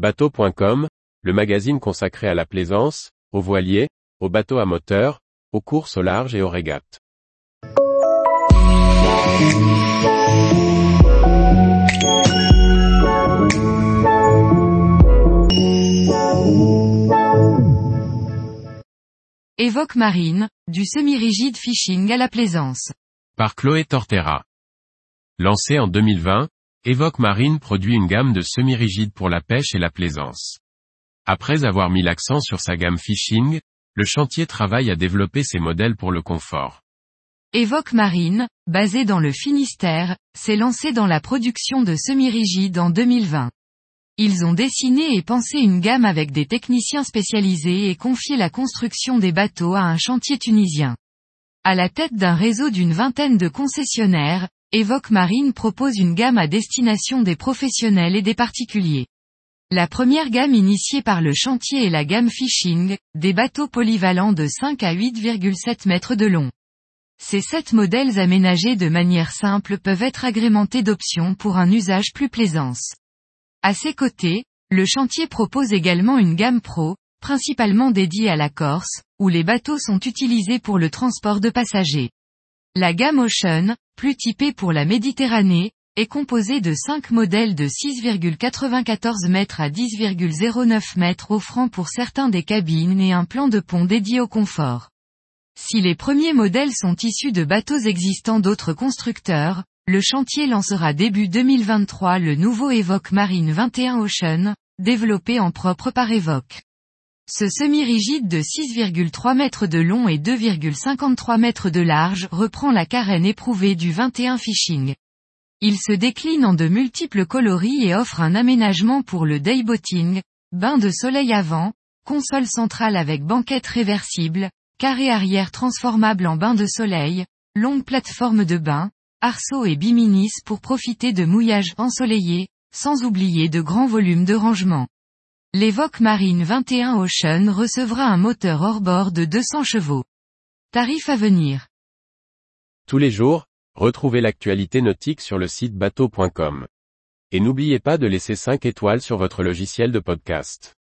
Bateau.com, le magazine consacré à la plaisance, aux voiliers, aux bateaux à moteur, aux courses au large et aux régates. Évoque Marine, du semi-rigide fishing à la plaisance. Par Chloé Tortera. Lancé en 2020, Evoque Marine produit une gamme de semi-rigides pour la pêche et la plaisance. Après avoir mis l'accent sur sa gamme fishing, le chantier travaille à développer ses modèles pour le confort. Evoque Marine, basé dans le Finistère, s'est lancé dans la production de semi-rigides en 2020. Ils ont dessiné et pensé une gamme avec des techniciens spécialisés et confié la construction des bateaux à un chantier tunisien. À la tête d'un réseau d'une vingtaine de concessionnaires, Evoque Marine propose une gamme à destination des professionnels et des particuliers. La première gamme initiée par le chantier est la gamme Fishing, des bateaux polyvalents de 5 à 8,7 mètres de long. Ces sept modèles aménagés de manière simple peuvent être agrémentés d'options pour un usage plus plaisance. À ses côtés, le chantier propose également une gamme pro, principalement dédiée à la Corse, où les bateaux sont utilisés pour le transport de passagers. La gamme Ocean, plus typée pour la Méditerranée, est composée de 5 modèles de 6,94 mètres à 10,09 mètres offrant pour certains des cabines et un plan de pont dédié au confort. Si les premiers modèles sont issus de bateaux existants d'autres constructeurs, le chantier lancera début 2023 le nouveau Evoque Marine 21 Ocean, développé en propre par Evoque. Ce semi-rigide de 6,3 mètres de long et 2,53 mètres de large reprend la carène éprouvée du 21 Fishing. Il se décline en de multiples coloris et offre un aménagement pour le dayboating, bain de soleil avant, console centrale avec banquette réversible, carré arrière transformable en bain de soleil, longue plateforme de bain, arceaux et biminis pour profiter de mouillages ensoleillés, sans oublier de grands volumes de rangement. L'Evoque Marine 21 Ocean recevra un moteur hors-bord de 200 chevaux. Tarif à venir. Tous les jours, retrouvez l'actualité nautique sur le site bateau.com. Et n'oubliez pas de laisser 5 étoiles sur votre logiciel de podcast.